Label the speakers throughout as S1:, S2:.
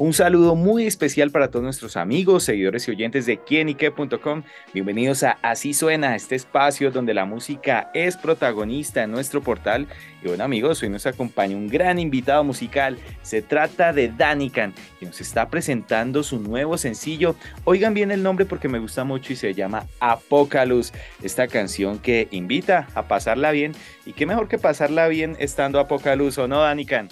S1: Un saludo muy especial para todos nuestros amigos, seguidores y oyentes de quienique.com. Bienvenidos a Así Suena, este espacio donde la música es protagonista en nuestro portal. Y bueno amigos, hoy nos acompaña un gran invitado musical. Se trata de Danican, que nos está presentando su nuevo sencillo. Oigan bien el nombre porque me gusta mucho y se llama Apocaluz. Esta canción que invita a pasarla bien. Y qué mejor que pasarla bien estando Apocaluz, ¿o no, Danican?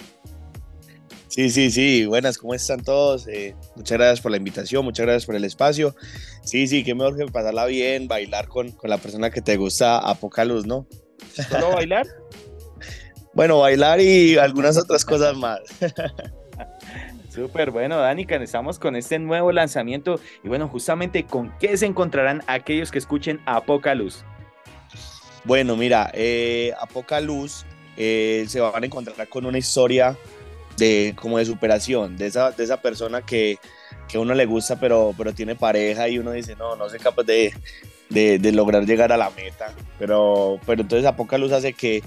S2: Sí, sí, sí. Buenas, ¿cómo están todos? Eh, muchas gracias por la invitación, muchas gracias por el espacio. Sí, sí, qué mejor que pasarla bien, bailar con, con la persona que te gusta a poca luz, ¿no?
S1: ¿Solo bailar?
S2: bueno, bailar y algunas otras cosas más.
S1: Súper bueno, Danica, estamos con este nuevo lanzamiento y bueno, justamente con qué se encontrarán aquellos que escuchen a poca luz.
S2: Bueno, mira, eh, a poca luz eh, se van a encontrar con una historia de como de superación, de esa, de esa persona que, que uno le gusta pero, pero tiene pareja y uno dice, no, no soy capaz de, de, lograr llegar a la meta. Pero, pero entonces a poca luz hace que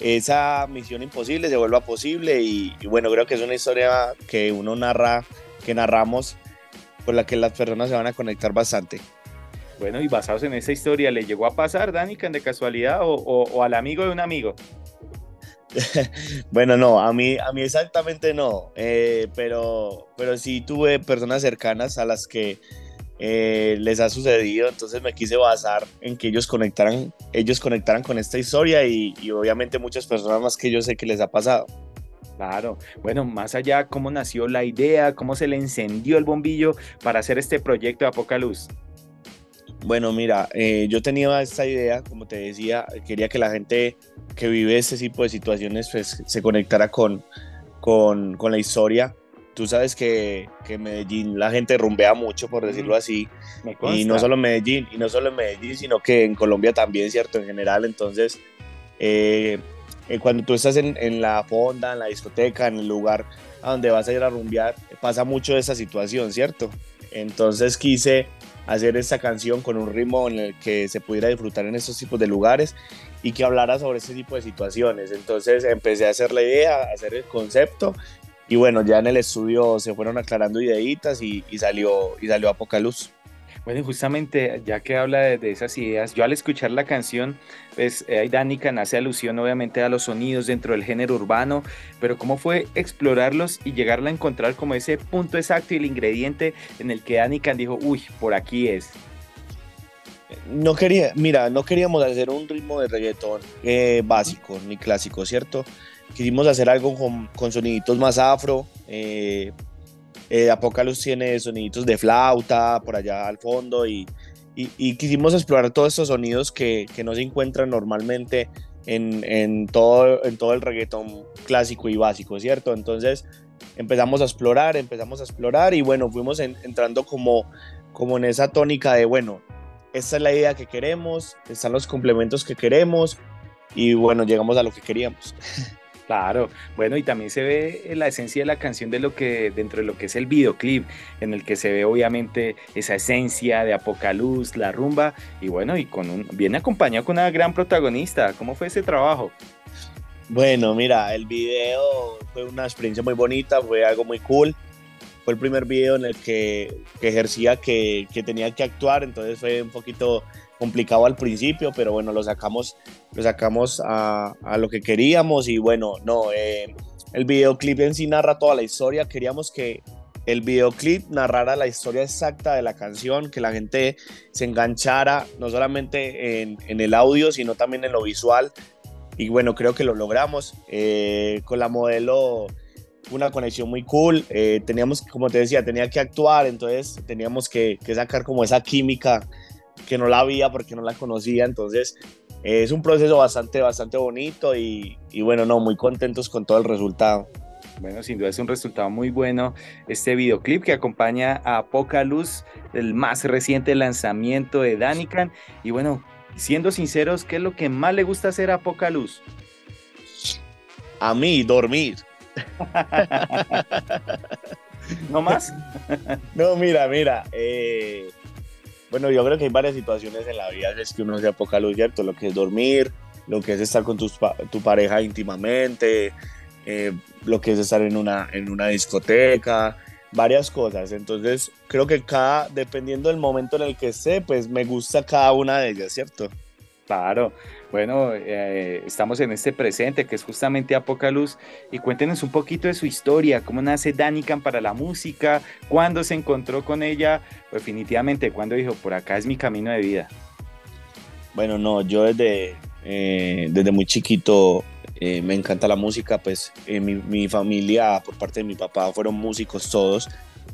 S2: esa misión imposible se vuelva posible y, bueno, creo que es una historia que uno narra, que narramos, con la que las personas se van a conectar bastante.
S1: Bueno, y basados en esa historia, ¿le llegó a pasar, Danican, de casualidad o, o al amigo de un amigo?
S2: bueno, no, a mí, a mí exactamente no, eh, pero, pero sí tuve personas cercanas a las que eh, les ha sucedido, entonces me quise basar en que ellos conectaran, ellos conectaran con esta historia y, y obviamente muchas personas más que yo sé que les ha pasado.
S1: Claro, bueno, más allá, ¿cómo nació la idea? ¿Cómo se le encendió el bombillo para hacer este proyecto de Apocaluz?
S2: Bueno, mira, eh, yo tenía esta idea, como te decía, quería que la gente que vive este tipo de situaciones pues, se conectara con, con, con la historia. Tú sabes que, que, Medellín la gente rumbea mucho, por decirlo así, y no solo en Medellín, y no solo en Medellín, sino que en Colombia también, ¿cierto? En general, entonces, eh, eh, cuando tú estás en, en, la fonda, en la discoteca, en el lugar a donde vas a ir a rumbear, pasa mucho esa situación, ¿cierto? Entonces quise hacer esta canción con un ritmo en el que se pudiera disfrutar en estos tipos de lugares y que hablara sobre este tipo de situaciones. Entonces empecé a hacer la idea, a hacer el concepto y bueno, ya en el estudio se fueron aclarando ideitas y, y salió, y salió a poca luz.
S1: Bueno, justamente ya que habla de, esas ideas, yo al escuchar la canción, pues eh, Danica hace alusión obviamente a los sonidos dentro del género urbano, pero cómo fue explorarlos y llegarla a encontrar como ese punto exacto y el ingrediente en el que Danica dijo, uy, por aquí es.
S2: No quería, mira, no queríamos hacer un ritmo de reggaetón eh, básico ni clásico, ¿cierto? Quisimos hacer algo con, con soniditos más afro, eh, eh, tiene soniditos de flauta por allá al fondo y, y, quisimos explorar todos estos sonidos que, que no se encuentran normalmente en, en, todo, en todo el reggaetón clásico y básico, ¿cierto? Entonces empezamos a explorar, empezamos a explorar y bueno, fuimos entrando como, como en esa tónica de, bueno, esta es la idea que queremos, están los complementos que queremos y bueno, llegamos a lo que queríamos.
S1: Claro, bueno, y también se ve la esencia de la canción de lo que, dentro de lo que es el videoclip, en el que se ve obviamente esa esencia de Apocaluz, la rumba, y bueno, y con un, viene acompañado con una gran protagonista. ¿Cómo fue ese trabajo?
S2: Bueno, mira, el video fue una experiencia muy bonita, fue algo muy cool. Fue el primer video en el que, ejercía que, que tenía que actuar, entonces fue un poquito complicado al principio, pero bueno, lo sacamos, lo sacamos a, lo que queríamos y bueno, no, eh, el videoclip en sí narra toda la historia, queríamos que el videoclip narrara la historia exacta de la canción, que la gente se enganchara no solamente en, en el audio, sino también en lo visual. Y bueno, creo que lo logramos. Eh, con la modelo una conexión muy cool. Eh, teníamos, como te decía, tenía que actuar, entonces teníamos que, que sacar como esa química que no la había porque no la conocía, entonces es un proceso bastante, bastante bonito y, y, bueno, no, muy contentos con todo el resultado.
S1: Bueno, sin duda es un resultado muy bueno este videoclip que acompaña a Poca Luz, el más reciente lanzamiento de Danican. Y bueno, siendo sinceros, ¿qué es lo que más le gusta hacer a Poca Luz?
S2: A mí, dormir.
S1: ¿No más?
S2: no, mira, mira. Eh, bueno, yo creo que hay varias situaciones en la vida es que uno se poca luz, ¿cierto? Lo que es dormir, lo que es estar con tu pareja íntimamente, eh, lo que es estar en una, en una discoteca, varias cosas. Entonces, creo que cada, dependiendo del momento en el que esté, pues me gusta cada una de ellas, ¿cierto?
S1: Claro, bueno, eh, estamos en este presente que es justamente Apocaluz y cuéntenos un poquito de su historia, cómo nace Danican para la música, cuándo se encontró con ella, definitivamente, cuándo dijo, por acá es mi camino de vida.
S2: Bueno, no, yo desde, eh, desde muy chiquito eh, me encanta la música, pues mi, mi familia por parte de mi papá fueron músicos todos,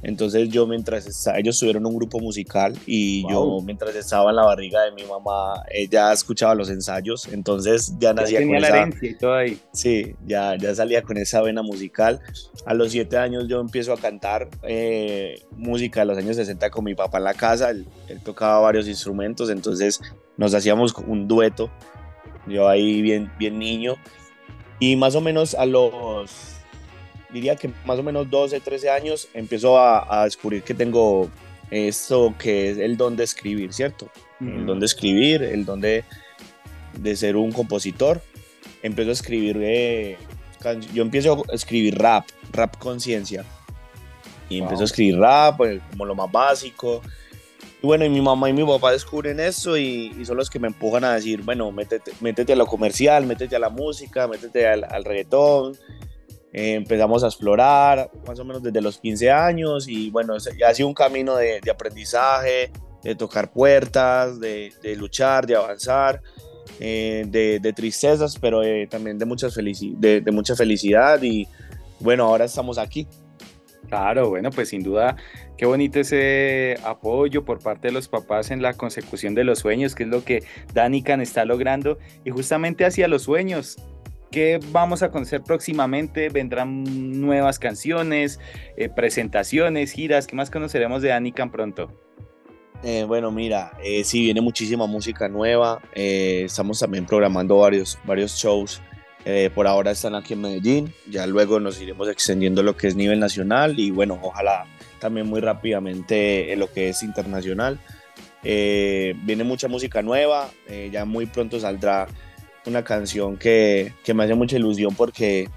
S2: entonces yo mientras estaba, ellos tuvieron un grupo musical y yo mientras estaba en la barriga de mi mamá, ella escuchaba los ensayos, entonces ya nacía
S1: con la herencia y todo ahí.
S2: Sí, ya, ya salía con esa vena musical. A los siete años yo empiezo a cantar eh, música de los años 60 con mi papá en la casa, él, él tocaba varios instrumentos, entonces nos hacíamos un dueto, yo ahí bien, bien niño. Y más o menos a los diría que más o menos 12, 13 años, empiezo a, descubrir que tengo esto que es el don de escribir, ¿cierto? El don de escribir, el don de, ser un compositor. Empiezo a escribir, eh, yo empiezo a escribir rap, rap conciencia. Y empiezo a escribir rap, pues, como lo más básico. Y bueno, y mi mamá y mi papá descubren eso y, son los que me empujan a decir, bueno, métete, métete a lo comercial, métete a la música, métete al, al reggaetón, eh, empezamos a explorar más o menos desde los 15 años y bueno, ya ha sido un camino de, aprendizaje, de tocar puertas, de, luchar, de avanzar, eh, de, tristezas, pero eh, también de, muchas de, de mucha felicidad y bueno, ahora estamos aquí.
S1: Claro, bueno, pues sin duda, qué bonito ese apoyo por parte de los papás en la consecución de los sueños, que es lo que Danican está logrando, y justamente hacia los sueños, ¿Qué vamos a conocer próximamente? ¿Vendrán nuevas canciones, eh, presentaciones, giras? ¿Qué más conoceremos de Anican pronto?
S2: Eh, bueno, mira, eh, sí, viene muchísima música nueva. estamos también programando varios, varios shows. Por ahora están aquí en Medellín. Ya luego nos iremos extendiendo lo que es nivel nacional y bueno, ojalá también muy rápidamente en lo que es internacional. viene mucha música nueva. ya muy pronto saldrá una canción que, que, me hace mucha ilusión porque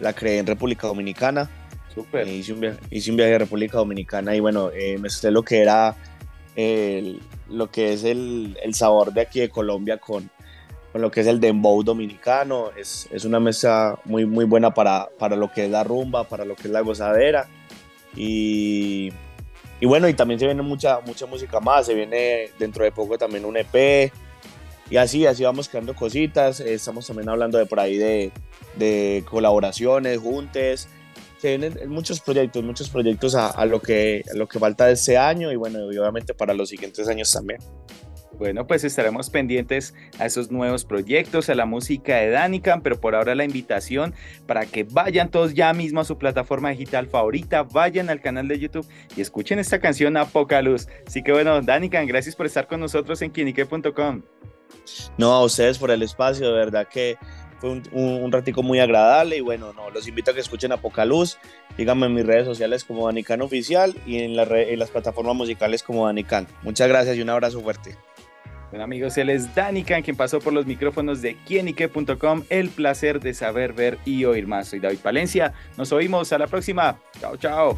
S2: la creé en República Dominicana.
S1: Súper.
S2: Eh, hice, un viaje, hice, un viaje, a República Dominicana y bueno, eh, me sé lo que era el, lo que es el, el, sabor de aquí de Colombia con, con lo que es el dembow dominicano. Es, es, una mesa muy, muy buena para, para lo que es la rumba, para lo que es la gozadera. Y, y bueno, y también se viene mucha, mucha música más. Se viene dentro de poco también un EP y así, así vamos creando cositas. Estamos también hablando de por ahí de, de colaboraciones, juntes. Se vienen muchos proyectos, muchos proyectos a, lo, que, lo que falta de este año y bueno, obviamente para los siguientes años también.
S1: Bueno, pues estaremos pendientes a esos nuevos proyectos, a la música de Danican, pero por ahora la invitación para que vayan todos ya mismo a su plataforma digital favorita, vayan al canal de YouTube y escuchen esta canción a poca luz. Así que bueno, Danican, gracias por estar con nosotros en quinique.com.
S2: No, a ustedes por el espacio, de verdad que fue un, un, ratico muy agradable y bueno, no, los invito a que escuchen Apocaluz, díganme en mis redes sociales como Danican Oficial y en, en las plataformas musicales como Danican. Muchas gracias y un abrazo fuerte.
S1: Amigos, él es Danican, quien pasó por los micrófonos de quienique.com. El placer de saber, ver y oír más. Soy David Palencia. Nos oímos a la próxima. Chao, chao.